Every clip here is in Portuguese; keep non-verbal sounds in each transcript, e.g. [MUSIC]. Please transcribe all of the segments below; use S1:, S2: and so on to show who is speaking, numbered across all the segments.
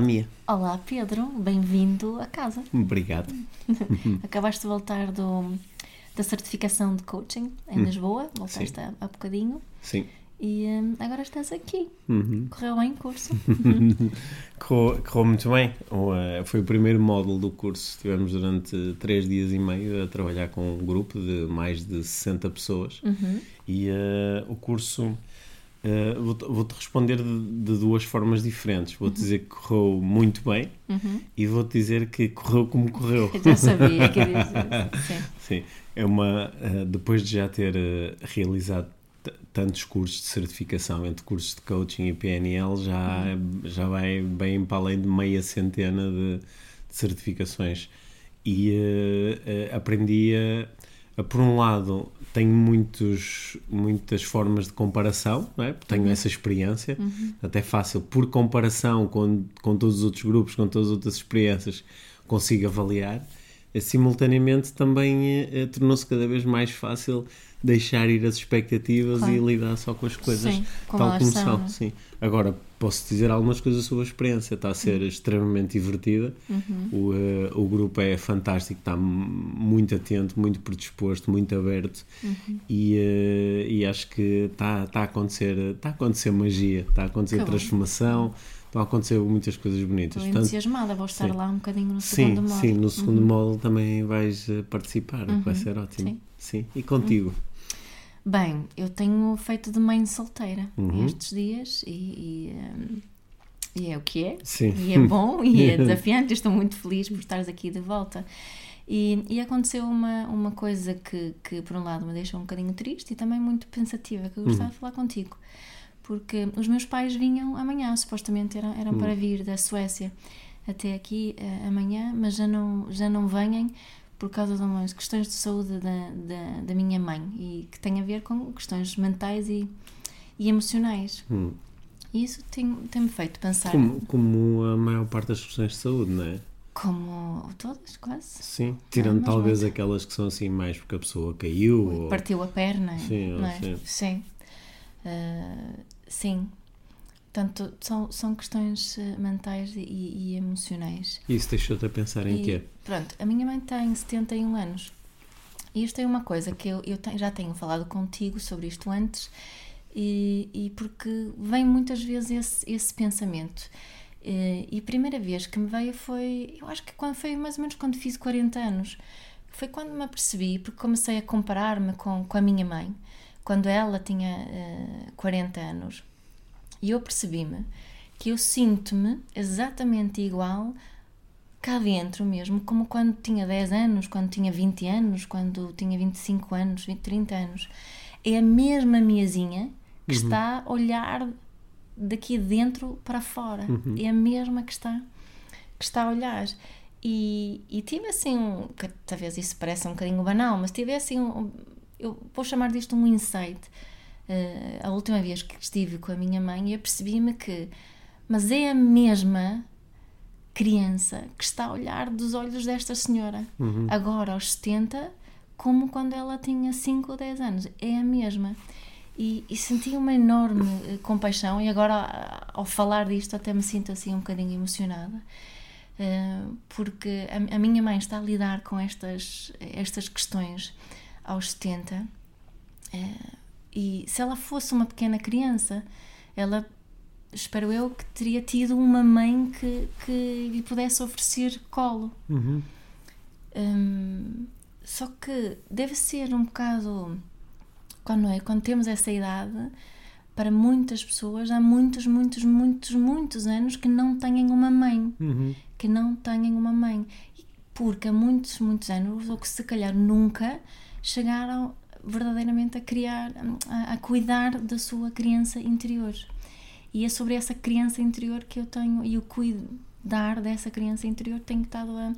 S1: Olá, Mia.
S2: Olá Pedro, bem-vindo a casa.
S1: Obrigado. [LAUGHS]
S2: Acabaste de voltar do, da certificação de coaching em Lisboa, voltaste há, há bocadinho
S1: Sim.
S2: e hum, agora estás aqui.
S1: Uhum.
S2: Correu bem o curso? [LAUGHS]
S1: Correu, correu muito bem. Eh, foi o primeiro módulo do curso. Estivemos durante três dias e meio a trabalhar com um grupo de mais de 60 pessoas.
S2: Uhum.
S1: E eh, o curso. Eh, vou-te vou-te responder de, de duas formas diferentes. Vou-te dizer que correu muito bem
S2: Uhum.
S1: e vou-te dizer que correu como correu.
S2: Eu [LAUGHS] já sabia que [LAUGHS] dizer. Sim.
S1: Sim, é uma. eh, depois de já ter eh, realizado tantos cursos de certificação, entre cursos de coaching e PNL, já, já vai bem para além de meia centena de, de certificações. E aprendi a, por um lado, tenho muitos, muitas formas de comparação, é? Tenho essa experiência, até fácil, por comparação com, com todos os outros grupos, com todas as outras experiências, consigo avaliar. Eh, Simultaneamente também eh, eh, tornou-se cada vez mais fácil deixar ir as expectativas
S2: Claro.
S1: e lidar só com as coisas
S2: Sim, como
S1: tal como
S2: são,
S1: são.
S2: não é?
S1: Sim. Agora, posso dizer algumas coisas sobre a experiência. Está a ser extremamente divertida.
S2: Uhum.
S1: O, eh, o grupo é fantástico, está muito atento, muito predisposto, muito aberto
S2: Uhum.
S1: e, eh, e acho que está, está, a acontecer, está a acontecer magia, está a acontecer
S2: Que bom.
S1: transformação, estão a acontecer muitas coisas bonitas.
S2: Estou entusiasmada, vou estar
S1: sim.
S2: lá um bocadinho no
S1: Sim,
S2: segundo modo.
S1: sim, no segundo módulo também vais eh, participar, que vai
S2: Uhum,
S1: ser ótimo.
S2: sim.
S1: Sim. E contigo?
S2: Bem, eu tenho feito de mãe solteira
S1: Uhum.
S2: estes dias e, e, hum, e é o que é.
S1: Sim.
S2: E é bom e é [LAUGHS] desafiante. Estou muito feliz por estares aqui de volta. E, e aconteceu uma, uma coisa que, que, por um lado, me deixou um bocadinho triste e também muito pensativa, que eu gostava de falar contigo. Porque os meus pais vinham amanhã, supostamente eram, eram para vir da Suécia até aqui eh, amanhã, mas já não, já não vêm por causa de umas questões de saúde da, da, da minha mãe e que tem a ver com questões mentais e, e emocionais.
S1: Hum.
S2: E isso tem- tem-me feito pensar.
S1: Como, como a maior parte das questões de saúde, não é?
S2: Como todas, quase.
S1: Sim, tirando
S2: mas
S1: talvez aquelas que são assim mais porque a pessoa caiu ou...
S2: Partiu a perna.
S1: Sim,
S2: não é?
S1: sim.
S2: Sim. Ah, sim. Portanto, são, são questões eh, mentais e, e emocionais.
S1: Isso deixou-te a pensar em
S2: E,
S1: quê?
S2: Pronto, a minha mãe tem 71 anos. E isto é uma coisa que eu, eu tenho- já tenho falado contigo sobre isto antes, e, e porque vem muitas vezes esse, esse pensamento. Eh, E a primeira vez que me veio foi, eu acho que quando foi mais ou menos quando fiz 40 anos. Foi quando me apercebi, porque comecei a comparar-me com, com a minha mãe, quando ela tinha eh, 40 anos. E eu percebi-me que eu sinto-me exatamente igual cá dentro mesmo, como quando tinha 10 anos, quando tinha 20 anos, quando tinha 25 anos, 20, 30 anos. É a mesma miazinha que está a olhar daqui dentro para fora. É a mesma que está, que está a olhar. E, e tive assim, um, que talvez isso pareça um bocadinho banal, mas tive assim, um, eu vou chamar disto um insight. Eh, a última vez que estive com a minha mãe, eu percebi-me que, mas é a mesma criança que está a olhar dos olhos desta senhora, agora aos 70, como quando ela tinha 5 ou 10 anos. É a mesma. E, e senti uma enorme eh, compaixão, e agora, a- ao falar disto, até me sinto assim um bocadinho emocionada. eh, porque a, minha mãe está a lidar com estas, estas questões aos 70 eh, e se ela fosse uma pequena criança, ela espero eu que teria tido uma mãe que, que lhe pudesse oferecer colo.
S1: Uhum.
S2: Hum, só que deve ser um bocado quando, é, quando temos essa idade, para muitas pessoas há muitos, muitos, muitos, muitos anos que não têm uma mãe.
S1: Uhum.
S2: Que não têm uma mãe. Porque há muitos, muitos anos, ou que se calhar nunca chegaram verdadeiramente a criar, a, a cuidar da sua criança interior. E é sobre essa criança interior que eu tenho e o cuidar dessa criança interior tenho estado a,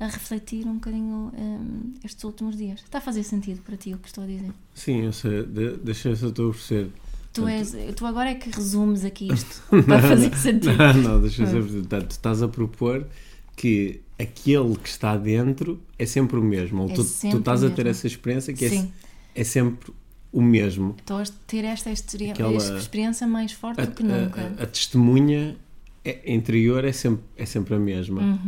S2: a refletir um bocadinho um, estes últimos dias. Está a fazer sentido para ti o que estou a dizer?
S1: Sim, eu sei. De, deixa eu eu estou a perceber.
S2: Tu, és, tu agora é que resumes aqui isto [LAUGHS] para fazer sentido.
S1: Não, [LAUGHS] não deixa eu ver. Portanto, tu estás a propor que aquele que está dentro é sempre o mesmo. Ou
S2: É
S1: tu, tu estás a ter essa experiência que é,
S2: Sim.
S1: É sempre o mesmo.
S2: Estou a ter esta experi-
S1: Aquela-
S2: esta experiência mais forte
S1: A,
S2: do que nunca.
S1: a- a testemunha é- interior é sempre, é sempre a mesma.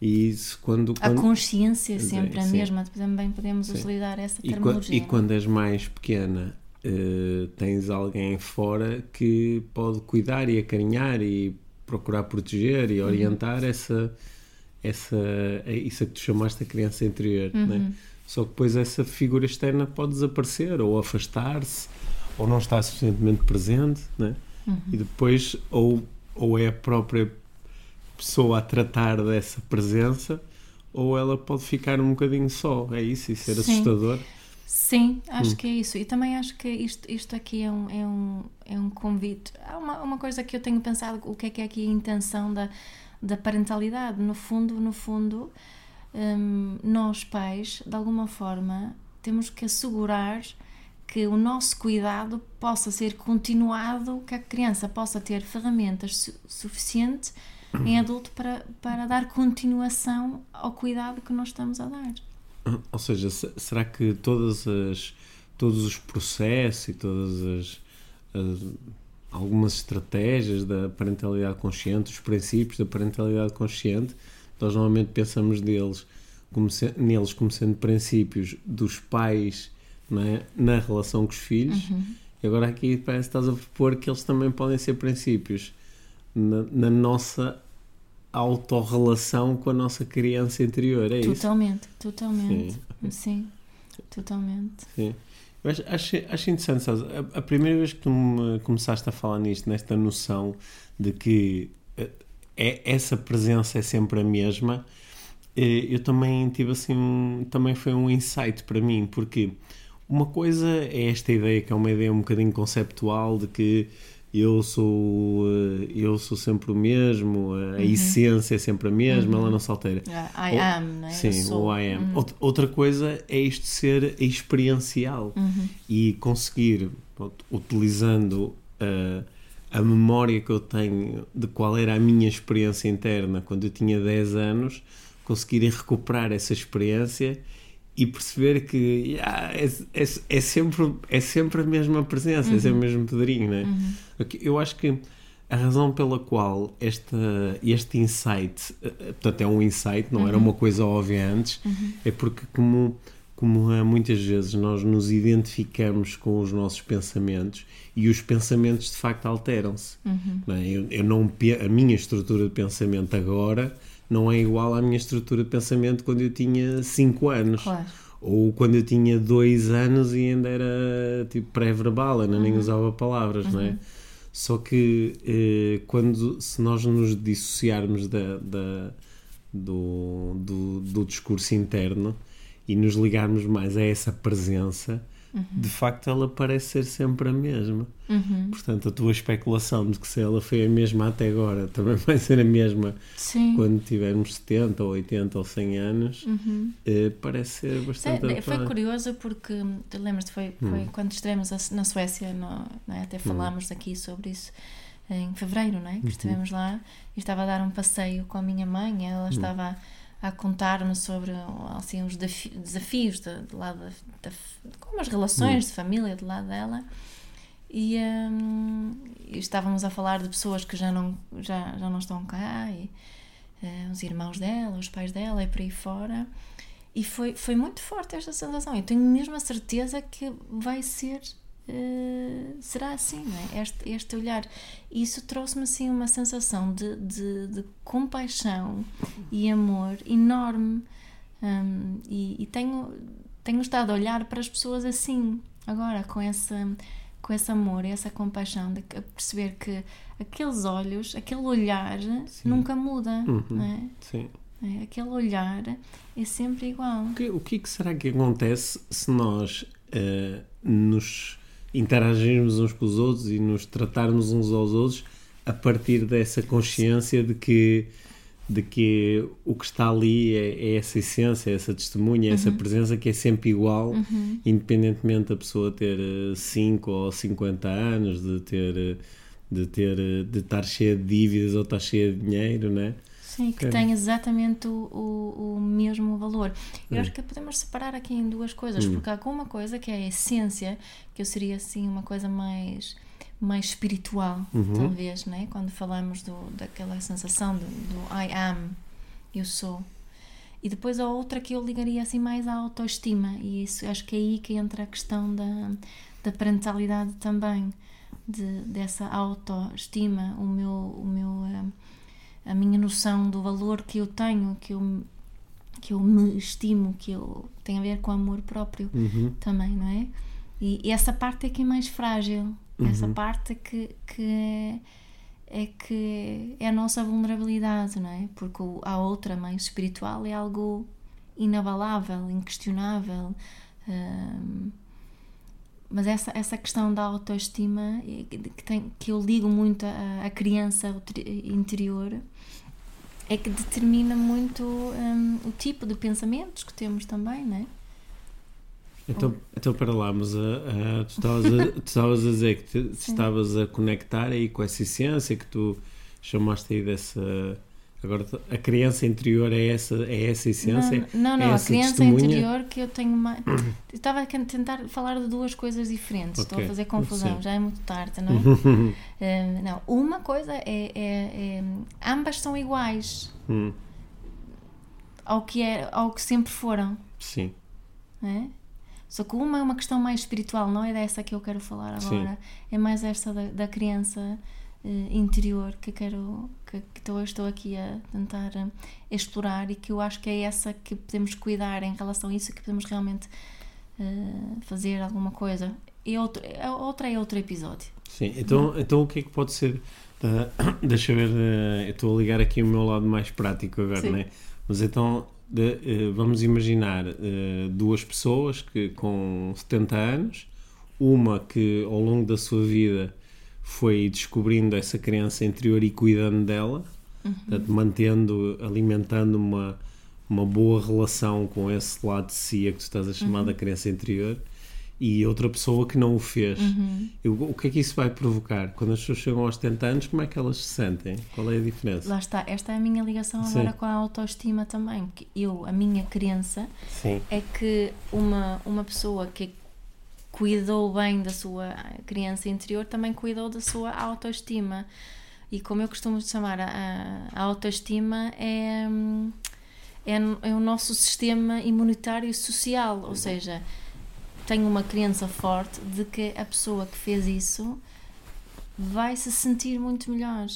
S1: E isso quando.
S2: Uhum. A
S1: quando
S2: consciência é sempre a
S1: sim.
S2: mesma. Também podemos
S1: Sim.
S2: utilizar essa
S1: e,
S2: terminologia.
S1: e quando és mais pequena, eh, tens alguém fora que pode cuidar e acarinhar e procurar proteger
S2: Uhum.
S1: e orientar essa, essa, é isso a que tu chamaste a criança interior.
S2: Uhum.
S1: né? Só que depois essa figura externa pode desaparecer ou afastar-se ou não estar suficientemente presente. Né?
S2: Uhum.
S1: E depois, ou, ou é a própria pessoa a tratar dessa presença. Ou ela pode ficar um bocadinho só, é isso, e ser
S2: Sim.
S1: assustador.
S2: Sim, acho
S1: Hum.
S2: que é isso. E também acho que isto, isto aqui é um, é, um, é um convite. Há uma, uma coisa que eu tenho pensado, o que é que é aqui a intenção da, da parentalidade. No fundo, no fundo, hum, nós pais, de alguma forma, temos que assegurar que o nosso cuidado possa ser continuado, que a criança possa ter ferramentas su suficientes em adulto para, para dar continuação ao cuidado que nós estamos a dar.
S1: Ou seja, se- será que todas as, todos os processos e todas as, as- algumas estratégias da parentalidade consciente, os princípios da parentalidade consciente, nós normalmente pensamos deles como se- neles como sendo princípios dos pais é? na relação com os filhos. E agora aqui parece que estás a propor que eles também podem ser princípios na, na nossa autorrelação com a nossa criança interior, é isso?
S2: Totalmente, totalmente.
S1: Sim.
S2: Sim, totalmente.
S1: Sim. Eu acho, acho, interessante, sabes? A, a primeira vez que tu me começaste a falar nisto, nesta noção de que eh, é, essa presença é sempre a mesma, eh, eu também tive assim, também foi um insight para mim, porque uma coisa é esta ideia, que é uma ideia um bocadinho conceptual de que eu sou, eh, eu sou sempre o mesmo, a essência é sempre a mesma, ela não se altera.
S2: Ah, I
S1: Ou-
S2: am, né?
S1: Sim,
S2: Eu sou.
S1: o I am. Out- Outra coisa é isto ser experiencial e conseguir, utilizando uh, a memória que eu tenho de qual era a minha experiência interna quando eu tinha 10 anos, conseguir recuperar essa experiência e perceber que yeah, é, é, é sempre, é sempre a mesma presença, é sempre o mesmo Pedrinho, né? Ok, Eu acho que a razão pela qual esta, este insight, eh, eh, portanto é um insight, não era uma coisa óbvia antes, é porque como, como eh, muitas vezes nós nos identificamos com os nossos pensamentos e os pensamentos de facto alteram-se. não é? Eu, eu não, a minha estrutura de pensamento agora não é igual à minha estrutura de pensamento quando eu tinha 5 anos.
S2: Claro.
S1: Ou quando eu tinha dois anos e ainda era tipo pré-verbal, ainda nem usava palavras, não é? Só que eh, quando, se nós nos dissociarmos da, da- do, do, do discurso interno e nos ligarmos mais a essa presença, de facto ela parece ser sempre a mesma.
S2: Uhum.
S1: Portanto, a tua especulação de que se ela foi a mesma até agora, [LAUGHS] também vai ser a mesma
S2: Sim.
S1: quando tivermos 70 ou 80 ou 100 anos, eh, parece ser bastante
S2: É, foi curioso porque, lembras-te, foi, foi quando estivemos na Suécia, no, é? até falámos aqui sobre isso em fevereiro, não é? que estivemos lá e estava a dar um passeio com a minha mãe, ela estava a, contar-me sobre assim, os desafi- desafios de, de lá da, da, como as relações de família de lá dela e, hum, e estávamos a falar de pessoas que já não, já, já não estão cá e eh, os irmãos dela, os pais dela e por aí fora e foi, foi muito forte esta sensação. Eu tenho mesmo a certeza que vai ser. Eh, será assim, não é? Este, este olhar. Isso trouxe-me assim uma sensação de, de, de compaixão e amor enorme. Hum, e e tenho, tenho estado a olhar para as pessoas assim, agora, com esse, com esse amor e essa compaixão, de perceber que aqueles olhos, aquele olhar nunca muda, não é?
S1: Sim.
S2: É, Aquele olhar é sempre igual.
S1: O que, o que é será que acontece se nós eh, nos interagirmos uns com os outros e nos tratarmos uns aos outros a partir dessa consciência de que de que o que está ali é, é essa essência, é essa testemunha, é essa presença que é sempre igual, independentemente da pessoa ter 5 ou 50 anos, de ter de ter de estar cheia de dívidas ou estar cheia de dinheiro, né?
S2: Sim, que tem exatamente o, o, o mesmo valor. Eu acho que podemos separar aqui em duas coisas, porque há alguma coisa que é a essência, que eu seria assim uma coisa mais mais espiritual, talvez, né? Quando falamos do, daquela sensação do, do I am, eu sou. E depois a outra que eu ligaria assim mais à autoestima, e isso acho que é aí que entra a questão da, da parentalidade também, de, dessa autoestima, o meu, o meu, a, minha noção do valor que eu tenho, que eu, que eu me estimo, que eu tem a ver com amor próprio também, não é? E, e essa parte é que é mais frágil, essa parte que, que é, é que é a nossa vulnerabilidade, não é? Porque a outra mais espiritual é algo inabalável, inquestionável. hum, mas essa, essa questão da autoestima que, tem, que eu ligo muito à, criança interior é que determina muito hum, o tipo de pensamentos que temos também, não é?
S1: Então, então para lá, mas ah, ah, tu, estavas a, [LAUGHS] tu estavas a dizer que te, estavas a conectar aí com essa essência que tu chamaste aí dessa. Agora, a criança interior é essa, é essa essência?
S2: Não, não,
S1: é
S2: não, a
S1: essa
S2: criança
S1: testemunha?
S2: interior que eu tenho mais. Estava a tentar falar de duas coisas diferentes, estou a fazer confusão,
S1: sim.
S2: já é muito tarde, não é? [LAUGHS] Eh, não, uma coisa é, é- é- Ambas são iguais
S1: Hum,
S2: ao que, é, ao que sempre foram,
S1: sim,
S2: é? Só que uma é uma questão mais espiritual, não é dessa que eu quero falar
S1: Sim.
S2: agora, é mais esta da, da criança eh, interior que quero que, que estou, estou aqui a tentar eh, explorar e que eu acho que é essa que podemos cuidar em relação a isso que podemos realmente eh, fazer alguma coisa. E outro, a outra é outro episódio.
S1: sim. Então, então o que é que pode ser? [COUGHS] deixa eu ver, eu estou a ligar aqui o meu lado mais prático agora,
S2: Sim.
S1: né? Mas então, de- vamos imaginar duas pessoas que com 70 anos, uma que ao longo da sua vida foi descobrindo essa criança interior e cuidando dela, portanto, mantendo, alimentando uma, uma boa relação com esse lado de si a que tu estás a chamar da criança interior, e outra pessoa que não o fez. Eu- o que é que isso vai provocar? Quando as pessoas chegam aos 70 anos, como é que elas se sentem? Qual é a diferença?
S2: Lá está, esta é a minha ligação
S1: Sim.
S2: agora com a autoestima também, porque eu, a minha crença
S1: Sim.
S2: é que uma, uma pessoa que cuidou bem da sua criança interior também cuidou da sua autoestima. E como eu costumo chamar, a, a autoestima é, é, é o nosso sistema imunitário social, ou seja, tenho uma crença forte de que a pessoa que fez isso vai se sentir muito melhor.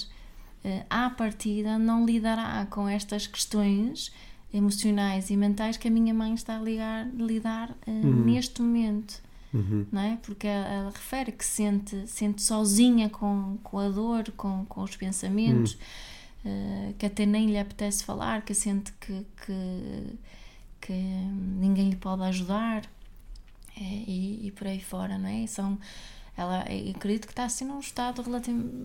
S2: Eh, À partida, não lidará com estas questões emocionais e mentais que a minha mãe está a ligar, lidar eh, neste momento.
S1: Uhum.
S2: Não é? Porque ela, refere que se sente, sente sozinha com, com a dor, com, com os pensamentos, eh, que até nem lhe apetece falar, que sente que, que, que ninguém lhe pode ajudar eh, e, e por aí fora, não é? São, ela, eu acredito que está assim num estado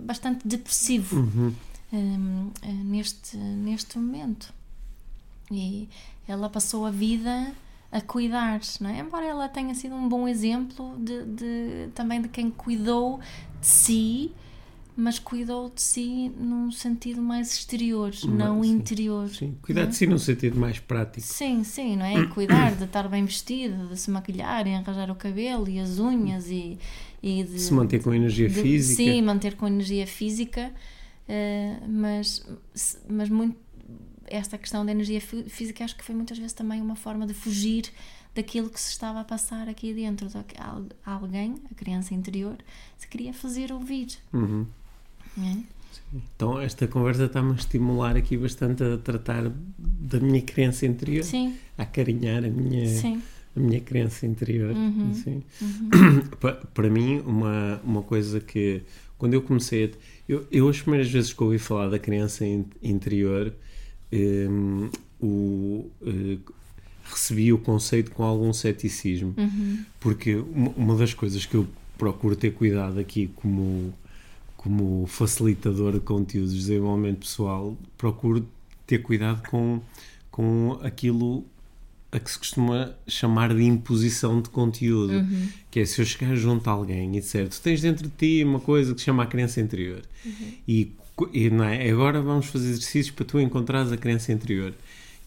S2: bastante depressivo
S1: Uhum.
S2: hum, eh, neste, neste momento. E ela passou a vida a cuidar, não é? Embora ela tenha sido um bom exemplo de, de- também de quem cuidou de si, mas cuidou de si num sentido mais exterior, não
S1: sim,
S2: interior.
S1: Sim. Cuidar de si num sentido mais prático.
S2: Sim, sim, não é? Cuidar de estar bem vestido, de se maquilhar e arranjar o cabelo e as unhas e, e de
S1: Se manter com energia
S2: de-
S1: física.
S2: Sim, manter com energia física, eh, mas, mas muito esta questão da energia fí- física acho que foi muitas vezes também uma forma de fugir daquilo que se estava a passar aqui dentro. Alguém, a criança interior, se queria fazer ouvir.
S1: Uhum.
S2: é?
S1: Então esta conversa está-me a estimular aqui bastante a tratar da minha crença interior,
S2: Sim,
S1: a acarinhar a minha,
S2: sim.
S1: a minha crença interior.
S2: Uhum.
S1: assim. [CLEARS THROAT] Pa- Para mim, uma, uma coisa que quando eu comecei a. Eu, eu as primeiras vezes que ouvi falar da criança in- interior, hum, o, eh, recebi o conceito com algum ceticismo,
S2: Uhum.
S1: porque uma, uma das coisas que eu procuro ter cuidado aqui como, como facilitador de conteúdos de desenvolvimento pessoal, procuro ter cuidado com, com aquilo a que se costuma chamar de imposição de conteúdo.
S2: Uhum.
S1: Que é se eu chegar junto a alguém e disser tu tens dentro de ti uma coisa que se chama a crença interior
S2: Uhum.
S1: e, e não é, agora vamos fazer exercícios para tu encontrares a crença interior.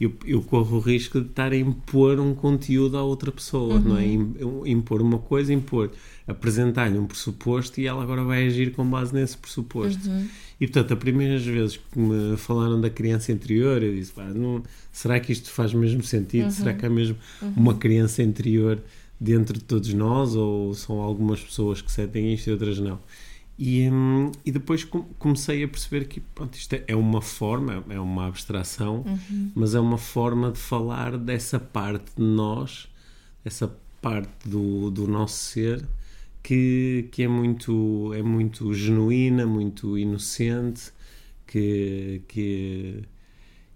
S1: Eu, eu corro o risco de estar a impor um conteúdo à outra pessoa, não é? Im- Impor uma coisa, impor, apresentar-lhe um pressuposto e ela agora vai agir com base nesse pressuposto. E portanto, as primeiras vezes que me falaram da criança interior, eu disse: "Pá, não, será que isto faz mesmo sentido? Será que há mesmo uma criança interior dentro de todos nós? Ou são algumas pessoas que sentem isto e outras não? E, hum, e depois com- comecei a perceber que pronto, isto é- é uma forma, é uma abstração, mas é uma forma de falar dessa parte de nós, essa parte do, do nosso ser que, que é, muito, é muito genuína, muito inocente, que, que,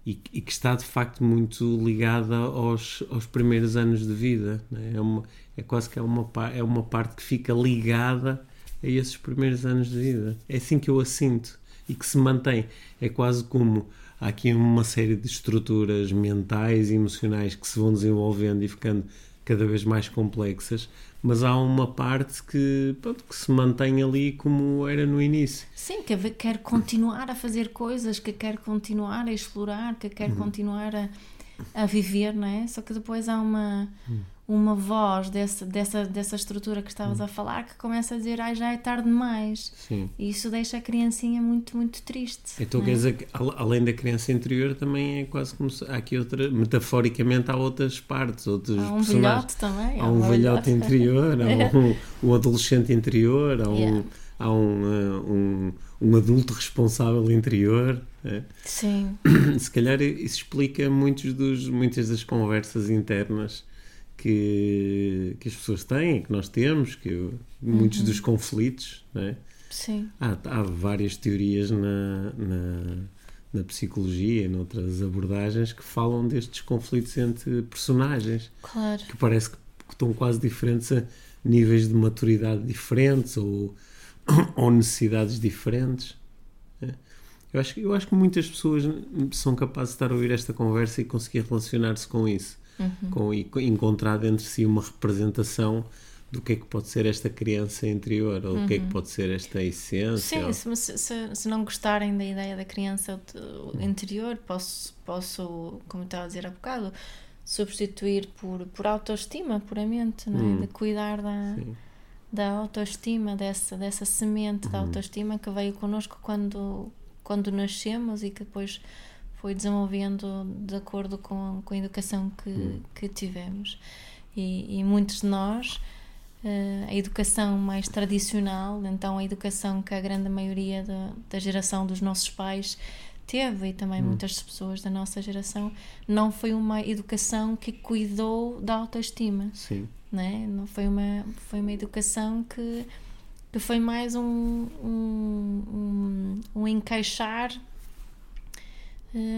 S1: e, e que está de facto muito ligada aos, aos primeiros anos de vida. né? É, uma, é quase que é uma, é uma parte que fica ligada a esses primeiros anos de vida. É assim que eu a sinto e que se mantém. É quase como há aqui uma série de estruturas mentais e emocionais que se vão desenvolvendo e ficando cada vez mais complexas, mas há uma parte que, pronto, que se mantém ali como era no início.
S2: Sim, que quer continuar a fazer coisas, que quer continuar a explorar, que quer continuar a, a viver, não é? Só que depois há uma, uma voz dessa, dessa, dessa estrutura que estavas a falar que começa a dizer, ai, já é tarde demais.
S1: Sim.
S2: E isso deixa a criancinha muito, muito triste.
S1: Então
S2: não
S1: quer
S2: é?
S1: dizer que al- além da criança interior também é quase como se há aqui outra, metaforicamente há outras partes, outros
S2: Há um velhote também.
S1: Há um velhote interior, há [LAUGHS] um, um adolescente interior, há um,
S2: Yeah.
S1: há um, uh, um, um adulto responsável interior. é.
S2: Sim, [CLEARS THROAT]
S1: Se calhar isso explica muitos dos, muitas das conversas internas que, que as pessoas têm, que nós temos, que eu- muitos
S2: Uhum.
S1: dos conflitos. Não é?
S2: sim.
S1: Há, há várias teorias na, na, na psicologia e noutras abordagens que falam destes conflitos entre personagens
S2: Claro.
S1: que parece que estão quase diferentes a níveis de maturidade diferentes ou, [COUGHS] ou necessidades diferentes. É. Eu acho, eu acho que muitas pessoas são capazes de estar a ouvir esta conversa e conseguir relacionar-se com isso
S2: Uhum.
S1: com, e co- encontrar dentro de si uma representação do que é que pode ser esta criança interior ou o que é que pode ser esta essência.
S2: Uhum. Sim,
S1: ou-
S2: se, se, se não gostarem da ideia da criança interior, posso, posso, como estava a dizer há bocado, substituir por, por autoestima, puramente, não é?
S1: Hum.
S2: De cuidar da,
S1: Sim.
S2: da autoestima, dessa, dessa semente da autoestima que veio connosco quando, quando nascemos e que depois foi desenvolvendo de acordo com, com a educação que, que tivemos. E, e muitos de nós, eh, a educação mais tradicional, então a educação que a grande maioria da, da geração dos nossos pais teve e também muitas pessoas da nossa geração, não foi uma educação que cuidou da autoestima
S1: Sim.
S2: né? não foi uma foi uma educação que, que foi mais um, um, um, um encaixar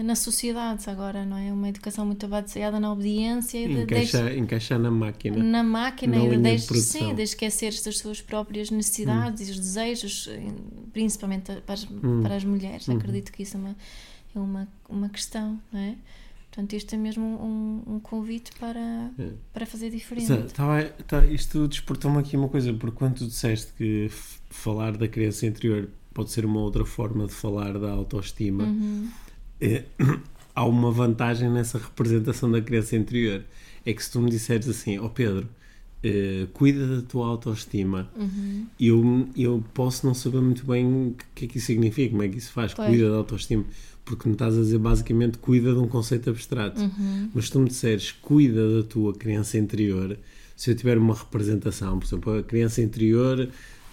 S2: na sociedade agora não é uma educação muito baseada na obediência e de,
S1: Encaixar, encaixar na máquina.
S2: na máquina
S1: na
S2: e de, deixe- sim, de esquecer-se das suas próprias necessidades e os desejos, eh, principalmente para as,
S1: Hum.
S2: para as mulheres.
S1: Uhum.
S2: Acredito que isso é uma, é uma, uma questão, não é? Portanto, isto é mesmo um, um convite para,
S1: É.
S2: para fazer diferente.
S1: Tá, tá, isto despertou-me aqui uma coisa, porque quando tu disseste que falar da criança interior pode ser uma outra forma de falar da autoestima,
S2: Uhum.
S1: Eh, [CLEARS THROAT] há uma vantagem nessa representação da criança interior. É que se tu me disseres assim, ó oh Pedro, eh, cuida da tua autoestima,
S2: Uhum.
S1: eu, eu posso não saber muito bem o que é que isso significa, como é que isso faz,
S2: Pois.
S1: cuida da autoestima, porque me estás a dizer basicamente cuida de um conceito abstrato.
S2: Uhum.
S1: Mas se tu me disseres cuida da tua criança interior, se eu tiver uma representação, por exemplo, a criança interior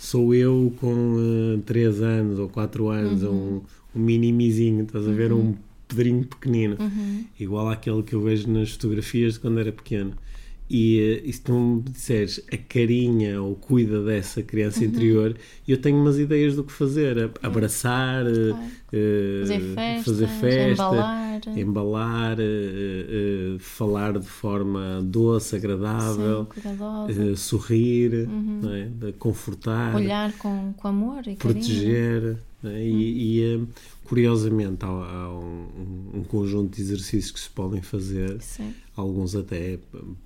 S1: sou eu com 3 anos ou 4 anos,
S2: Uhum.
S1: um, um minimizinho, estás a ver? Um pedrinho pequenino,
S2: Uhum.
S1: igual àquele que eu vejo nas fotografias de quando era pequeno. E, e se tu me disseres a carinha ou cuida dessa criança
S2: Uhum.
S1: interior, eu tenho umas ideias do que fazer. Abraçar,
S2: Claro.
S1: eh,
S2: Fazer festas,
S1: fazer festa,
S2: embalar.
S1: embalar, eh, eh, falar de forma doce, agradável,
S2: Sim,
S1: eh, sorrir, não é? Confortar,
S2: Olhar com, com amor e carinho.
S1: proteger. não é? E, e, eh, curiosamente, há, há um, um conjunto de exercícios que se podem fazer
S2: Sim.
S1: alguns até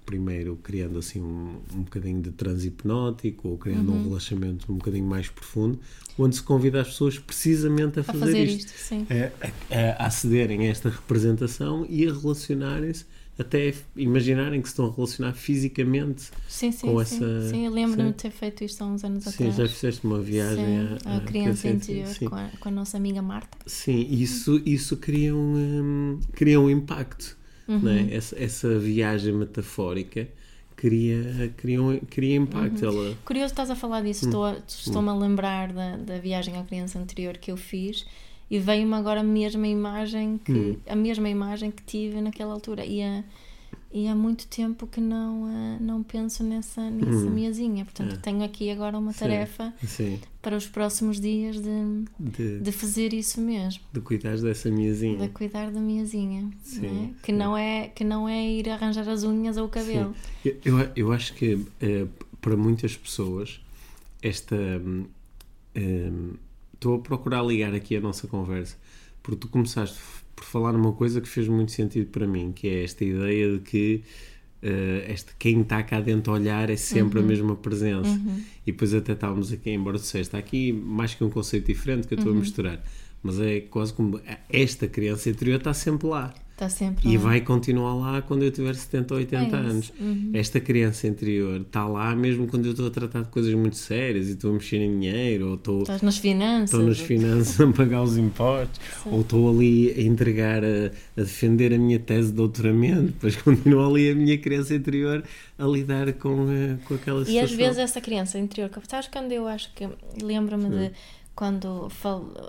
S1: primeiro criando assim um, um bocadinho de transe hipnótico ou criando
S2: Uhum.
S1: um relaxamento um bocadinho mais profundo, onde se convida as pessoas precisamente a
S2: A
S1: fazer,
S2: fazer
S1: isto,
S2: isto,
S1: a, a- a acederem a esta representação e a relacionarem-se, até imaginarem que se estão a relacionar fisicamente.
S2: Sim, sim,
S1: com
S2: sim.
S1: essa-
S2: sim, eu lembro-me
S1: sim.
S2: de ter feito isto há uns anos
S1: Sim,
S2: atrás.
S1: já fizeste uma viagem
S2: Sim,
S1: à,
S2: a criança interior
S1: sim.
S2: com a, com a nossa amiga Marta.
S1: Sim, isso, isso cria, um, hum, cria um impacto.
S2: Uhum.
S1: não é? essa, essa viagem metafórica cria, cria, um, cria impacto.
S2: Uhum.
S1: Ela,
S2: Curioso estás a falar disso,
S1: Hum.
S2: estou a- estou-me a lembrar da, da viagem à criança anterior que eu fiz e veio-me agora a mesma imagem que
S1: Hum.
S2: a mesma imagem que tive naquela altura e, há- e há muito tempo que não ah, não penso nessa nessa
S1: Hum.
S2: miazinha portanto
S1: É.
S2: tenho aqui agora uma
S1: Sim.
S2: tarefa
S1: sim,
S2: para os próximos dias de,
S1: de,
S2: de fazer isso mesmo
S1: de cuidares dessa miazinha.
S2: de cuidar da miazinha
S1: Sim,
S2: não é? que não é que não é ir arranjar as unhas ou o cabelo
S1: Eu, eu, eu acho que eh, para muitas pessoas esta hum, hum, estou a procurar ligar aqui a nossa conversa porque tu começaste por falar numa coisa que fez muito sentido para mim que é esta ideia de que eh, este, quem está cá dentro a olhar é sempre a mesma presença
S2: Uhum.
S1: e depois até estávamos aqui embora disseste, está aqui mais que um conceito diferente que eu
S2: Uhum.
S1: estou a misturar mas é quase como esta criança interior está sempre lá
S2: está sempre
S1: e
S2: lá.
S1: vai continuar lá quando eu tiver 70 ou 80
S2: É
S1: anos.
S2: Uhum.
S1: Esta criança interior está lá mesmo quando eu estou a tratar de coisas muito sérias e estou a mexer em dinheiro, ou estou,
S2: estás nas finanças
S1: estou nas finanças a pagar os impostos, ou estou ali a entregar, a, a defender a minha tese de doutoramento, depois [LAUGHS] continua ali a minha criança interior a lidar com, eh, com aquela
S2: E
S1: situação.
S2: às vezes essa criança interior, sabes quando eu acho que lembro-me de quando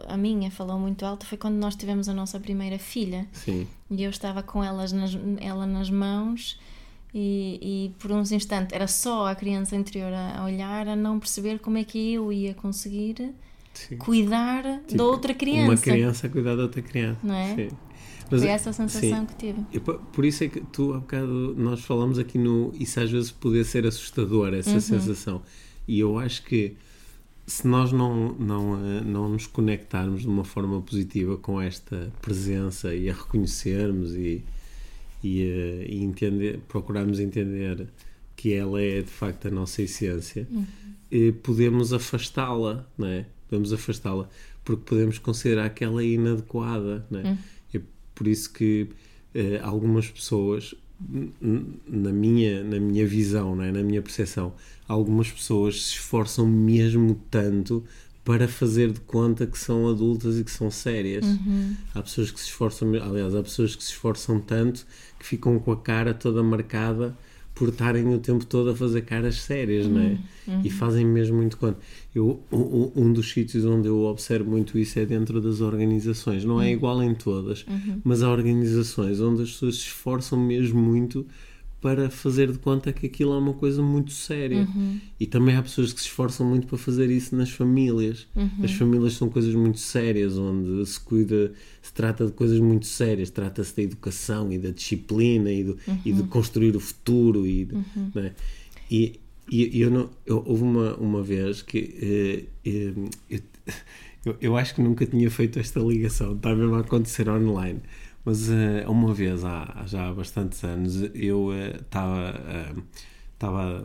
S2: a minha falou muito alto foi quando nós tivemos a nossa primeira filha
S1: Sim,
S2: e eu estava com elas nas, ela nas mãos e, e por uns instantes era só a criança interior a olhar, a não perceber como é que eu ia conseguir
S1: sim.
S2: cuidar da outra criança.
S1: Uma criança a cuidar de outra criança.
S2: Não é?
S1: Sim. Mas,
S2: Foi essa a sensação
S1: sim.
S2: que tive.
S1: Po- Por isso é que tu, há bocado, nós falamos aqui no. Isso às vezes poder ser assustador, essa
S2: Uhum.
S1: sensação. E eu acho que se nós não, não, eh, não nos conectarmos de uma forma positiva com esta presença e a reconhecermos e, e, eh, e entender, procurarmos entender que ela é de facto a nossa essência,
S2: Uhum.
S1: eh, podemos afastá-la, não é? Podemos afastá-la porque podemos considerar que ela é inadequada, não é? É por isso que algumas pessoas, na minha, na minha visão, não é? na minha percepção, algumas pessoas se esforçam mesmo tanto para fazer de conta que são adultas e que são sérias. Há pessoas que se esforçam, aliás, há pessoas que se esforçam tanto que ficam com a cara toda marcada por estarem o tempo todo a fazer caras sérias, não é? E fazem mesmo muito conta. Eu, um- um, um dos sítios onde eu observo muito isso é dentro das organizações. Não é igual em todas, mas há organizações onde as pessoas se esforçam mesmo muito para fazer de conta que aquilo é uma coisa muito séria. E também há pessoas que se esforçam muito para fazer isso nas famílias. As famílias são coisas muito sérias, onde se cuida, se trata de coisas muito sérias. Trata-se da educação e da disciplina e, do, e de construir o futuro. E, de- não é? e, e eu não, eu- houve uma, uma vez que eh, eh, eu, [LAUGHS] eu, eu acho que nunca tinha feito esta ligação, está mesmo a acontecer online. Mas eh, uma vez, há, já há bastantes anos, eu estava estava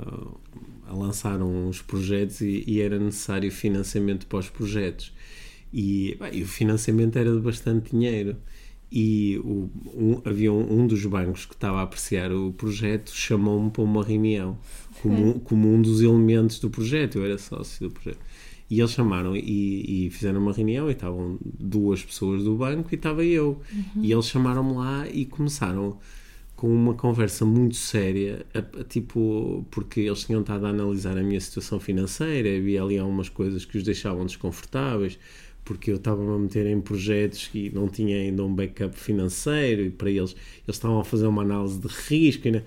S1: a lançar uns projetos e, e era necessário financiamento para os projetos. E, bem, o financiamento era de bastante dinheiro. E o, um, havia um, um dos bancos que estava a apreciar o projeto chamou-me para uma reunião como, como um dos elementos do projeto. Eu era sócio do projeto. E eles chamaram e, e fizeram uma reunião e estavam duas pessoas do banco e estava eu. E eles chamaram-me lá e começaram com uma conversa muito séria, a- a- tipo, porque eles tinham estado a analisar a minha situação financeira, havia ali algumas coisas que os deixavam desconfortáveis, porque eu estava a meter em projetos e não tinha ainda um backup financeiro, e para eles, eles estavam a fazer uma análise de risco, e?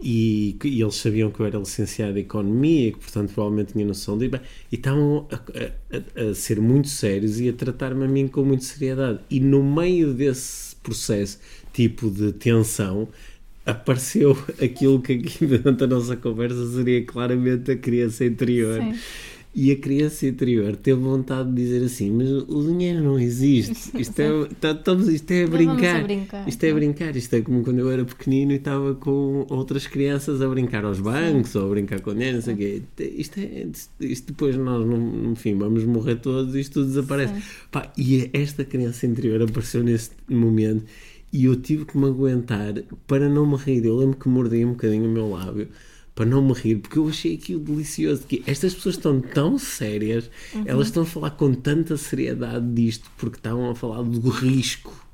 S1: E, e, eles sabiam que eu era licenciado em Economia e que, portanto, provavelmente tinha noção de. E estavam a, a, a ser muito sérios e a tratar-me a mim com muita seriedade. E no meio desse processo, tipo de tensão, apareceu [LAUGHS] aquilo que aqui durante a nossa conversa seria claramente a criança interior. Sim e a criança interior teve vontade de dizer assim: Mas o dinheiro não existe, [LAUGHS] isto é, tá, estamos, isto é brincar. brincar. Isto é brincar, isto é como quando eu era pequenino e estava com outras crianças a brincar aos bancos Sim. ou a brincar com dinheiro, não sei o quê. Isto, é, isto depois nós, no, enfim, vamos morrer todos e isto tudo desaparece. Pá, e esta criança interior apareceu nesse momento e eu tive que me aguentar para não me rir. Eu lembro que mordi um bocadinho o meu lábio para não me rir, porque eu achei aquilo delicioso. Que estas pessoas estão tão sérias, uhum. elas estão a falar com tanta seriedade disto, porque estavam a falar do risco.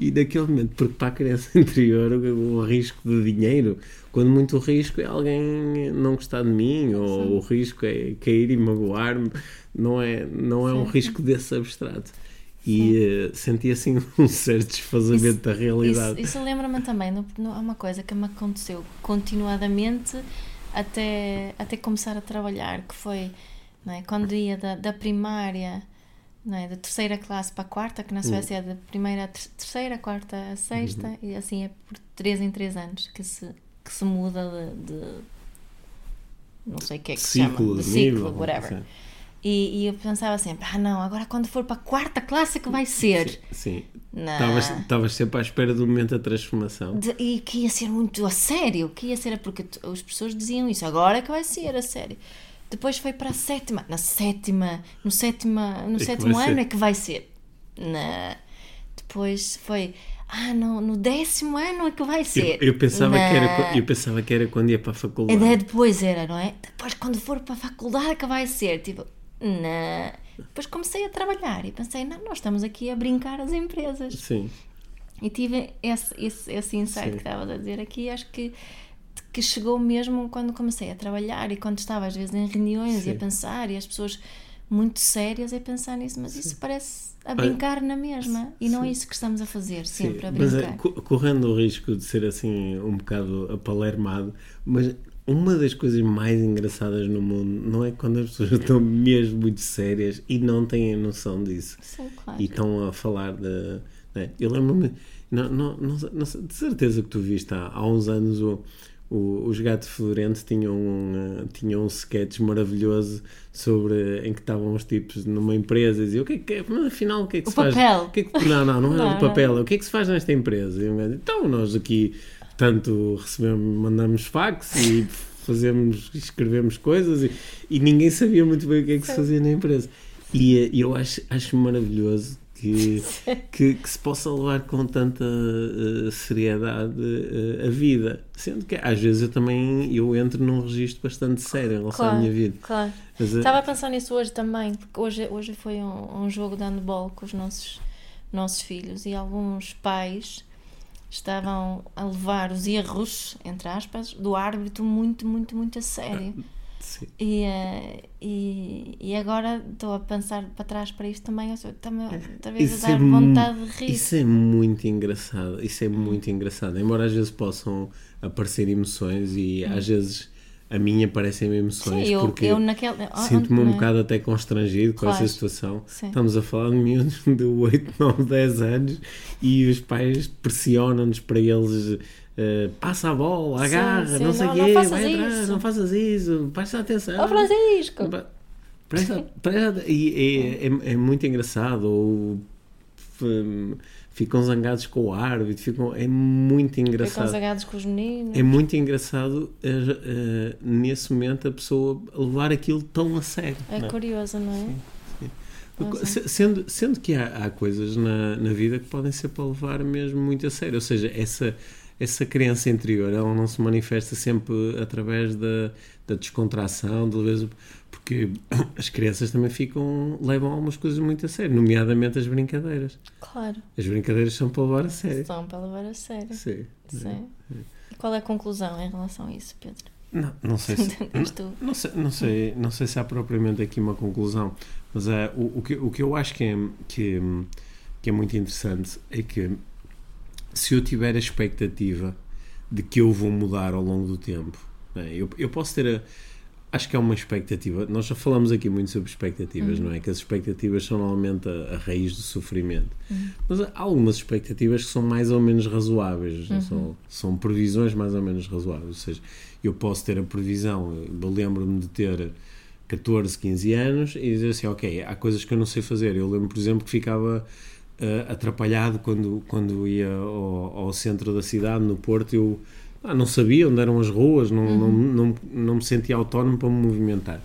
S1: E naquele momento, porque para a criança [LAUGHS] interior o, risco de dinheiro, quando muito o risco é alguém não gostar de mim, ou Sim. o risco é cair e magoar-me, não é, não é um risco desse abstrato e uh, senti assim [LAUGHS] um certo desfazamento isso, da realidade.
S2: Isso, isso lembra-me também, é uma coisa que me aconteceu continuadamente até, até começar a trabalhar, que foi é, quando ia da, da primária, é, da terceira classe para a quarta, que na Suécia é da primeira a terceira, quarta a sexta, uhum. e assim é por três em três anos que se, que se muda de, de não sei o que é que ciclo, se chama, de ciclo, nível, whatever. E, e, eu pensava sempre, ah não, agora quando for para a quarta classe é que vai ser.
S1: Sim. Estavas sempre à espera do momento da transformação.
S2: De, e que ia ser muito a sério, que ia ser, porque as pessoas diziam isso, agora é que vai ser a sério. Depois foi para a sétima, na sétima, no, sétima, no é sétimo ano ser. é que vai ser. Na, depois foi, ah, no, no décimo ano é que vai ser.
S1: Eu, eu pensava, Na... que era, eu pensava que era quando ia para a faculdade.
S2: É, depois era, não é? Depois, quando for para a faculdade, é que vai ser. Tipo, na... Depois comecei a trabalhar e pensei, não, nós estamos aqui a brincar as empresas.
S1: Sim.
S2: E tive esse, esse, esse insight Sim. que estava a dizer aqui, acho que, que chegou mesmo quando comecei a trabalhar e quando estava às vezes em reuniões Sim. e a pensar e as pessoas muito sérias a pensar nisso, mas Sim. isso parece a brincar na mesma e não é isso que estamos a fazer sempre, a brincar.
S1: Mas, correndo o risco de ser assim um bocado apalermado, mas uma das coisas mais engraçadas no mundo não é quando as pessoas [LAUGHS] estão mesmo muito sérias e não têm noção disso.
S2: Sim, claro.
S1: E estão a falar de. Né? Eu lembro-me, não, não, não, de certeza que tu viste há, há uns anos o, o, os Gatos Florentos tinham um, uh, tinham um sketch maravilhoso sobre em que estavam os tipos numa empresa e diziam o que é que é, mas afinal o que é que
S2: o
S1: se
S2: papel.
S1: faz? O que é que, não, não, não é [LAUGHS] não, o papel, o que é que se faz nesta empresa? então nós aqui tanto recebemos, mandamos fax e fazemos, escrevemos coisas e, e, ninguém sabia muito bem o que é que se fazia na empresa. E, e eu acho, acho maravilhoso que, que, que, se possa levar com tanta uh, seriedade uh, a vida. Sendo que às vezes eu também eu entro num registro bastante sério em relação claro, à minha vida.
S2: Claro. Mas, Estava a pensar nisso hoje também, porque hoje, hoje foi um, um jogo de handball com os nossos, nossos filhos e alguns pais estavam a levar os erros, entre aspas, do árbitro muito, muito, muito a sério. [LAUGHS]
S1: Sim.
S2: E, uh, e, e agora estou a pensar para trás para isto também, também talvez a dar é vontade de rir.
S1: Isso é muito engraçado, isso é muito engraçado. Embora às vezes possam aparecer emoções e hum. às vezes a minha parecem emoções Sim, eu, porque eu naquele... sinto-me um bocado até constrangido com claro. essa situação. Sim. Estamos a falar de miúdos [LAUGHS] de 8, 9, 10 anos e os pais pressionam-nos para eles uh, passa a bola, agarra, sim, não sei o quê, vai atrás, não faças isso, presta atenção.
S2: Ó Francisco!
S1: Presta, presta, e é, é, é muito engraçado. Ou, ficam zangados com o árbitro, ficam, é muito engraçado. Ficam
S2: zangados com os meninos.
S1: É muito engraçado uh, uh, nesse momento a pessoa levar aquilo tão a sério.
S2: É não? Curioso, não é? Sim,
S1: sim. Sendo, sendo que há, há coisas na, na vida que podem ser para levar mesmo muito a sério, ou seja, essa, essa criança interior, ela não se manifesta sempre através da, da descontração, de porque [COUGHS] as crianças também ficam, levam algumas coisas muito a sério, nomeadamente as brincadeiras.
S2: Claro.
S1: As brincadeiras são para levar a sério.
S2: São para levar a sério.
S1: Sim.
S2: Sim. E qual é a conclusão em relação a isso, Pedro?
S1: Não, não sei se, [LAUGHS] não, não, sei, não, sei, não sei se há propriamente aqui uma conclusão, mas é, o, o, que, o que eu acho que é, que, que é muito interessante é que se eu tiver a expectativa de que eu vou mudar ao longo do tempo. É? Eu, eu posso ter a, acho que é uma expectativa. Nós já falamos aqui muito sobre expectativas, uhum. não é? Que as expectativas são normalmente a, a raiz do sofrimento. Uhum. Mas há algumas expectativas que são mais ou menos razoáveis, uhum. são, são previsões mais ou menos razoáveis. Ou seja, eu posso ter a previsão, eu lembro-me de ter 14, 15 anos e dizer assim: Ok, há coisas que eu não sei fazer. Eu lembro, por exemplo, que ficava. Uh, atrapalhado quando, quando ia ao, ao centro da cidade, no Porto, eu ah, não sabia onde eram as ruas, não, uhum. não, não, não me sentia autónomo para me movimentar.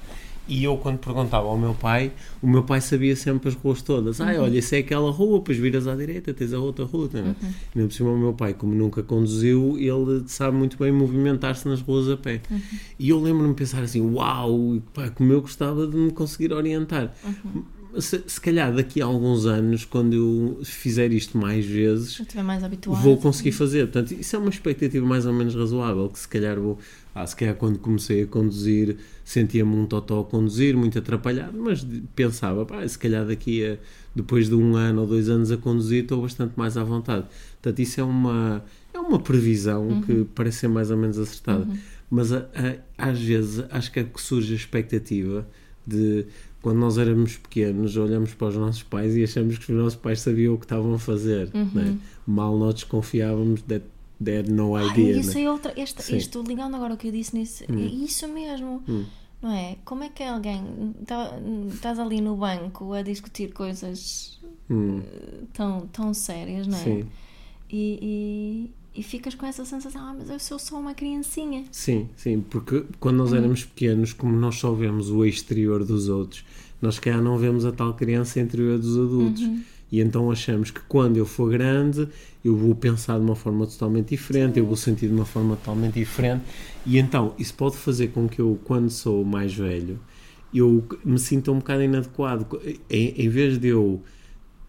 S1: E eu, quando perguntava ao meu pai, o meu pai sabia sempre as ruas todas. Uhum. Ah, olha, essa é aquela rua, depois viras à direita, tens a outra rua. Tá, uhum. E por cima, o meu pai, como nunca conduziu, ele sabe muito bem movimentar-se nas ruas a pé. Uhum. E eu lembro-me pensar assim: uau, pá, como eu gostava de me conseguir orientar. Uhum se, se, calhar daqui a alguns anos, quando eu fizer isto mais vezes,
S2: mais
S1: vou conseguir fazer. Portanto, isso é uma expectativa mais ou menos razoável, que se calhar vou. Ah, se calhar quando comecei a conduzir sentia-me um totó a conduzir, muito atrapalhado, mas pensava, pá, se calhar daqui a depois de um ano ou dois anos a conduzir estou bastante mais à vontade. Portanto, isso é uma, é uma previsão uhum. que parece ser mais ou menos acertada. Uhum. Mas a, a, às vezes acho que é que surge a expectativa de quando nós éramos pequenos, olhamos para os nossos pais e achamos que os nossos pais sabiam o que estavam a fazer. Uhum. Né? Mal nós desconfiávamos de had no idea.
S2: Ai, isso né? é outra. Este, isto, ligando agora o que eu disse nisso, hum. é isso mesmo. Hum. Não é? Como é que alguém. Tá, estás ali no banco a discutir coisas hum. tão, tão sérias, não é? Sim. E, e, e, ficas com essa sensação, ah, mas eu sou só uma criancinha.
S1: Sim, sim, porque quando nós uhum. éramos pequenos, como nós só vemos o exterior dos outros, nós cá não vemos a tal criança interior dos adultos. Uhum. E então achamos que quando eu for grande, eu vou pensar de uma forma totalmente diferente, eu vou sentir de uma forma totalmente diferente. E então isso pode fazer com que eu, quando sou mais velho, eu me sinta um bocado inadequado. Em, em vez de eu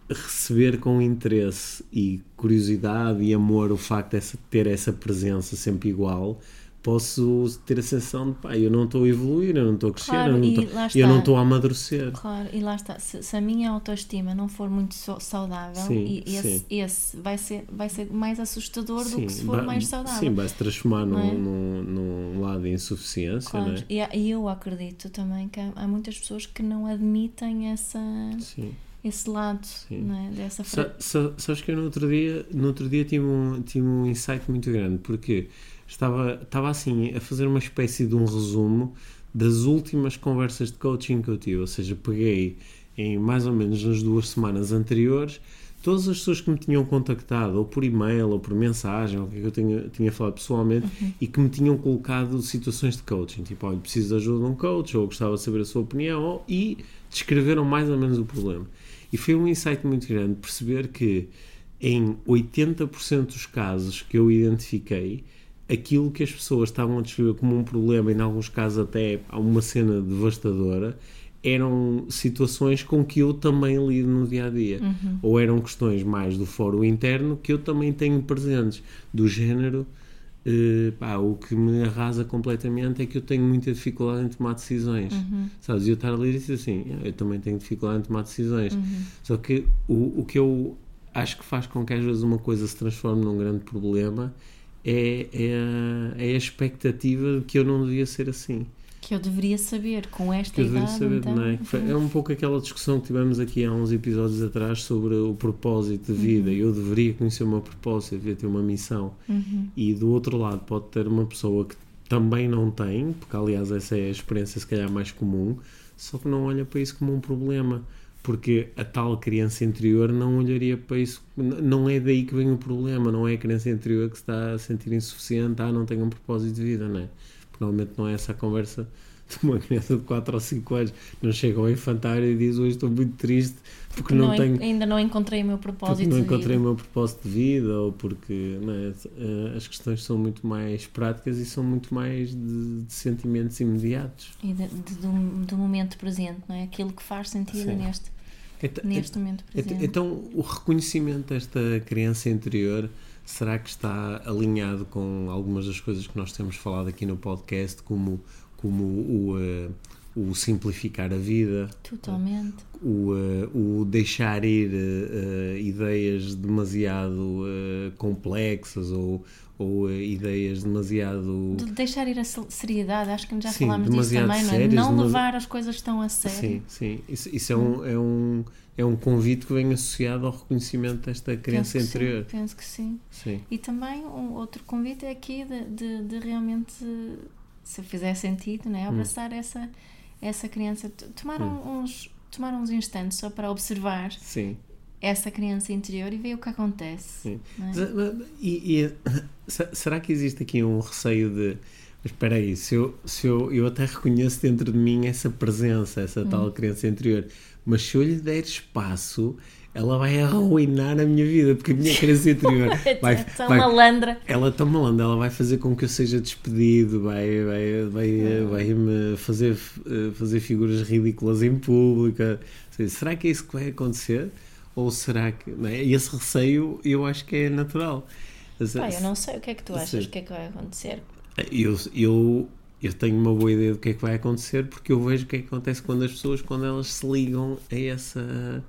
S1: receber com interesse e curiosidade e amor o facto de ter essa presença sempre igual, posso ter a sensação de pá, eu não estou a evoluir, eu não estou a crescer, claro, eu, não estou, eu não estou a amadurecer.
S2: Claro, e lá está, se, se, a minha autoestima não for muito saudável, sim, esse, esse, vai, ser, vai ser mais assustador sim, do que se for vai, mais saudável.
S1: Sim, vai se transformar num, é? num, num, lado de insuficiência. Claro,
S2: é? e, eu acredito também que há, há muitas pessoas que não admitem essa. Sim esse lado é? dessa
S1: Sa, sa, Sabes que eu no outro dia, no outro dia tive, um, tive um insight muito grande, porque estava, estava assim a fazer uma espécie de um resumo das últimas conversas de coaching que eu tive, ou seja, peguei em mais ou menos nas duas semanas anteriores todas as pessoas que me tinham contactado, ou por e-mail, ou por mensagem, ou o que é eu tinha, tinha falado pessoalmente, uhum. e que me tinham colocado situações de coaching, tipo, olha, preciso de ajuda de um coach, ou gostava de saber a sua opinião, ou, e descreveram mais ou menos o problema. E foi um insight muito grande perceber que em 80% dos casos que eu identifiquei, aquilo que as pessoas estavam a descrever como um problema, e em alguns casos até uma cena devastadora, eram situações com que eu também lido no dia a dia. Uhum. Ou eram questões mais do fórum interno que eu também tenho presentes, do género. Uh, pá, o que me arrasa completamente é que eu tenho muita dificuldade em tomar decisões. Uhum. Sabes? E eu estar ali e dizer assim: eu também tenho dificuldade em tomar decisões. Uhum. Só que o, o que eu acho que faz com que às vezes uma coisa se transforme num grande problema é, é, a, é a expectativa de que eu não devia ser assim.
S2: Que eu deveria saber com esta que eu idade. Saber, então,
S1: não é? Uhum. é um pouco aquela discussão que tivemos aqui há uns episódios atrás sobre o propósito de vida. Uhum. Eu deveria conhecer o meu propósito, eu deveria ter uma missão. Uhum. E do outro lado pode ter uma pessoa que também não tem, porque aliás essa é a experiência se calhar mais comum, só que não olha para isso como um problema porque a tal criança interior não olharia para isso. Não é daí que vem o problema, não é a criança interior que se está a sentir insuficiente, ah, não tem um propósito de vida, não é? Porque normalmente não é essa a conversa [LAUGHS] de uma criança de 4 ou 5 anos. Não chega ao infantário e diz hoje estou muito triste porque não, não tenho.
S2: Ainda não encontrei o meu propósito
S1: não encontrei o meu propósito de vida ou porque é? Eh, as questões são muito mais práticas e são muito mais de, de sentimentos imediatos.
S2: E de, de, do, do, momento presente, não é? Aquilo que faz sentido Sim. neste então, neste momento presente.
S1: Então, o reconhecimento desta criança interior será que está alinhado com algumas das coisas que nós temos falado aqui no podcast, como, como o, uh, o simplificar a vida,
S2: Totalmente.
S1: o, uh, o deixar ir uh, ideias demasiado uh, complexas ou, ou ideias demasiado.
S2: De deixar ir a seriedade, acho que já
S1: Sim,
S2: falámos disso também, não é?
S1: sérias,
S2: Não
S1: demasi-
S2: levar as coisas tão a sério.
S1: Sim, sim. Isso, isso é, um, é, um, é um convite que vem associado ao reconhecimento desta
S2: Penso
S1: criança
S2: que
S1: interior.
S2: Sim, penso que sim.
S1: Sim.
S2: E também um outro convite é aqui de, de, de realmente, se fizer sentido,
S1: Hum.
S2: né, abraçar essa, essa criança, tomar um- uns, tomar uns instantes só para observar
S1: Sim.
S2: Essa criança interior e ver o que acontece. É?
S1: E, e, [LAUGHS] se- será que existe aqui um receio de. Mas espera aí, se eu, se eu, eu até reconheço dentro de mim essa presença, essa
S2: Hum.
S1: tal criança interior, mas se eu lhe der espaço, ela vai arruinar a minha vida, porque a minha criança interior [LAUGHS] vai,
S2: é tão
S1: vai,
S2: malandra.
S1: ela está malandra, ela vai fazer com que eu seja despedido, vai, vai, vai, vai me fazer, eh, fazer figuras ridículas em público. Será que é isso que vai acontecer? Ou será que. É? E esse receio eu acho que é natural.
S2: Pá, eu não sei o que é que tu achas
S1: Sim.
S2: que é que vai acontecer.
S1: Eu, eu, eu tenho uma boa ideia do que é que vai acontecer porque eu vejo o que é que acontece quando as pessoas, quando elas se ligam a essa,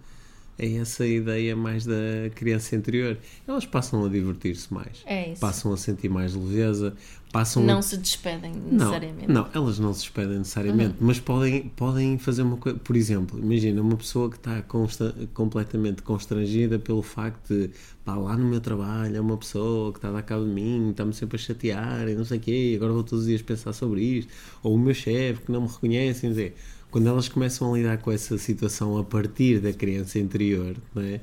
S1: a essa ideia mais da criança interior, elas passam a divertir-se mais,
S2: É isso.
S1: passam a sentir mais leveza, passam a
S2: Não se despedem
S1: não,
S2: necessariamente. Uhum.
S1: não, elas não se despedem necessariamente, mas podem, podem fazer uma coisa. Por exemplo, imagina uma pessoa que está consta- completamente constrangida pelo facto de pá, lá no meu trabalho é uma pessoa que está a dar cabo de mim, está-me sempre a chatear e não sei o quê, agora vou todos os dias pensar sobre isto, ou o meu chefe que não me reconhece, quer dizer, quando elas começam a lidar com essa situação a partir da criança interior, não é?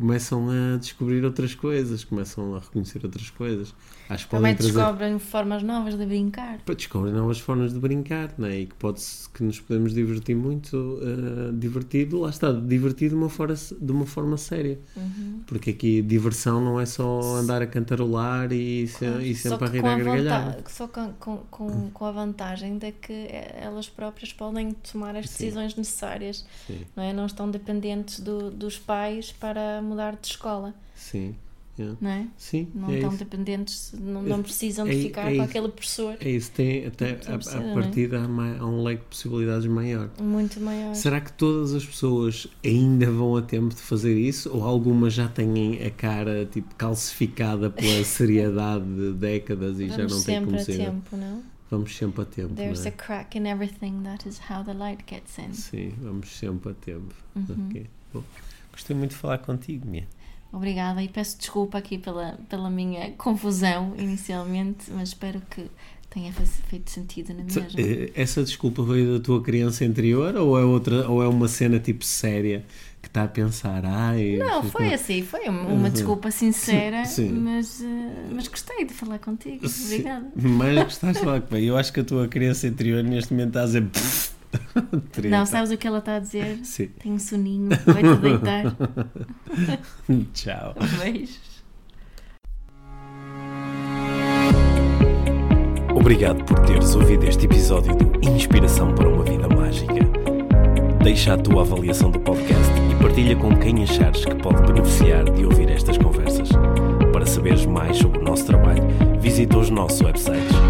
S1: começam a descobrir outras coisas, começam a reconhecer outras coisas. Acho que
S2: Também
S1: trazer
S2: descobrem formas novas de brincar.
S1: para descobrir novas formas de brincar, né? E que pode que nos podemos divertir muito, eh, divertido, lá está, divertido de uma, fora, de uma forma séria.
S2: Uhum.
S1: Porque aqui diversão não é só andar a cantarolar e, se- e sempre a rir a gargalhar.
S2: Só com, com, com, com a vantagem de que elas próprias podem tomar as
S1: Sim.
S2: decisões necessárias,
S1: Sim,
S2: não é? Não estão dependentes do, dos pais para mudar de escola,
S1: sim, yeah.
S2: não é?
S1: sim
S2: Não
S1: é
S2: estão
S1: isso.
S2: dependentes, não, não
S1: É-
S2: precisam
S1: é-
S2: de
S1: é
S2: ficar com
S1: isso.
S2: aquele professor
S1: É isso, tem até
S2: Não
S1: a, a
S2: não é?
S1: partida há, mai- há um leque de possibilidades maior.
S2: muito maior.
S1: Será que todas as pessoas ainda vão a tempo de fazer isso? Ou algumas já têm a cara tipo calcificada pela [LAUGHS] seriedade de décadas e já
S2: Vamos
S1: não têm
S2: sempre
S1: como
S2: a
S1: ser?
S2: tempo, não?
S1: Vamos sempre a tempo.
S2: There's
S1: não
S2: a
S1: é?
S2: crack in everything, that is how the light gets in.
S1: Sim, vamos sempre a tempo.
S2: Uhum.
S1: Ok. Bom, gostei muito de falar contigo, Mia.
S2: Obrigada e peço desculpa aqui pela, pela minha confusão inicialmente, mas espero que tenha feito sentido na mesma.
S1: Eh, Essa desculpa veio da tua criança interior ou é outra ou é uma cena tipo séria que está a pensar, ai,
S2: Não, foi assim, foi uma, uma
S1: Uhum.
S2: desculpa sincera,
S1: Sim.
S2: Mas, eh, mas gostei de falar contigo.
S1: Sim,
S2: Obrigada.
S1: Mas gostaste de falar comigo. Eu acho que a tua criança interior neste momento está a dizer. [LAUGHS]
S2: Não, sabes o que ela está a dizer?
S1: Sim.
S2: Tenho um soninho, vai-te deitar. [LAUGHS]
S1: Tchau.
S2: Beijos.
S3: Obrigado por teres ouvido este episódio do Inspiração para uma Vida Mágica. Deixa a tua avaliação do podcast e partilha com quem achares que pode beneficiar de ouvir estas conversas. Para saberes mais sobre o nosso trabalho, visita os nossos websites.